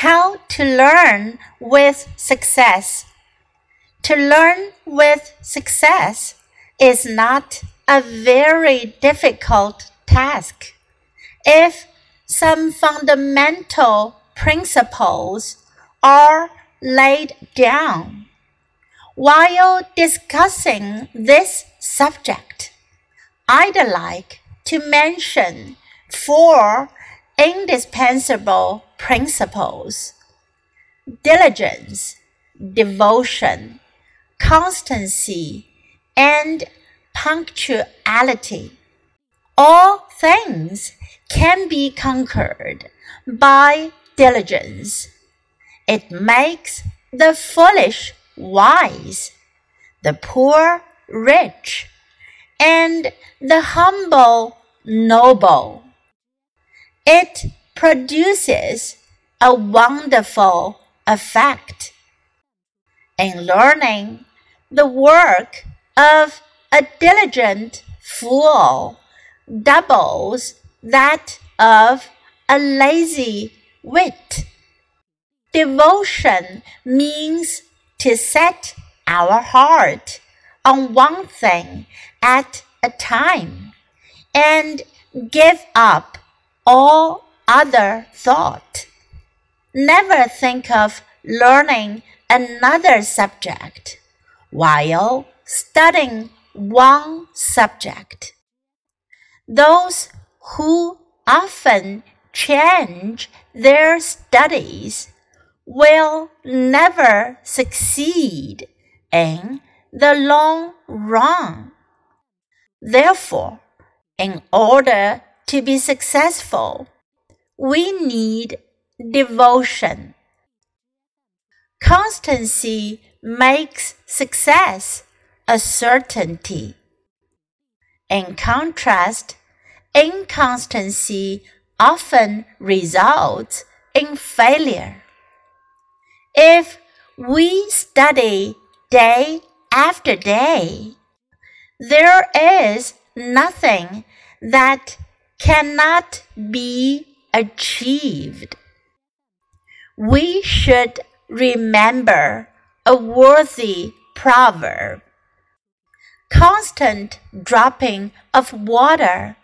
How to learn with success. To learn with success is not a very difficult task. If some fundamental principles are laid down. While discussing this subject, I'd like to mention four indispensable principles diligence, devotion, constancy, and punctuality. All things can be conquered by diligence. It makes the foolish wise, the poor rich, and the humble noble. It produces a wonderful effect. In learning, the work of a diligent fool doubles that of a lazy wit. Devotion means to set our heart on one thing at a time and give up all other thought. Never think of learning another subject while studying one subject. Those who often change their studies will never succeed in the long run. Therefore, in order to be successful, we need devotion. Constancy makes success a certainty. In contrast, inconstancy often results in failure. If we study day after day, there is nothing that cannot be achieved. We should remember a worthy proverb. Constant dropping of water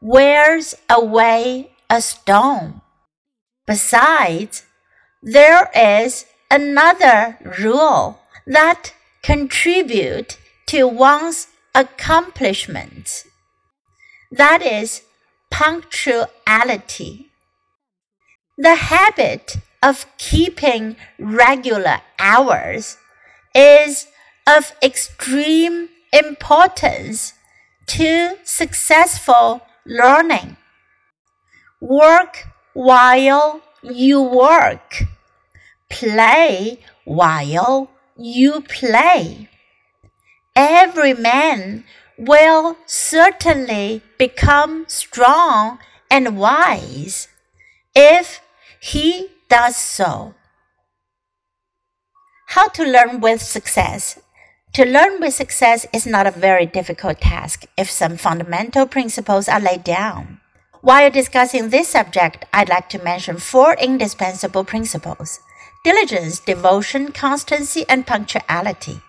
wears away a stone. Besides, there is another rule that contribute to one's accomplishments. That is punctuality. The habit of keeping regular hours is of extreme importance to successful learning. Work while you work. Play while you play. Every man will certainly become strong and wise if he does so. How to learn with success. To learn with success is not a very difficult task if some fundamental principles are laid down. While discussing this subject, I'd like to mention four indispensable principles diligence, devotion, constancy, and punctuality.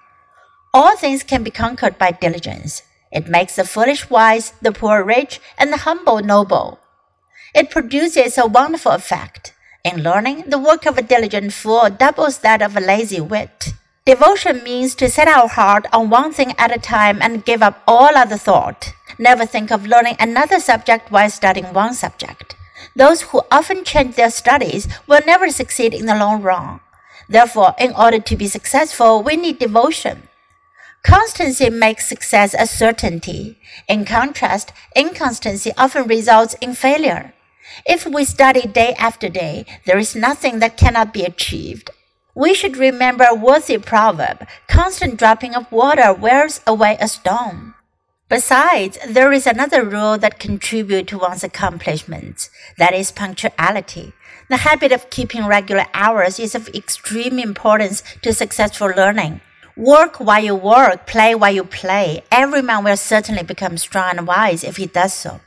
All things can be conquered by diligence. It makes the foolish wise, the poor rich, and the humble noble. It produces a wonderful effect. In learning, the work of a diligent fool doubles that of a lazy wit. Devotion means to set our heart on one thing at a time and give up all other thought. Never think of learning another subject while studying one subject. Those who often change their studies will never succeed in the long run. Therefore, in order to be successful, we need devotion. Constancy makes success a certainty. In contrast, inconstancy often results in failure. If we study day after day, there is nothing that cannot be achieved. We should remember a worthy proverb constant dropping of water wears away a stone. Besides, there is another rule that contributes to one's accomplishments that is punctuality. The habit of keeping regular hours is of extreme importance to successful learning. Work while you work, play while you play. Every man will certainly become strong and wise if he does so.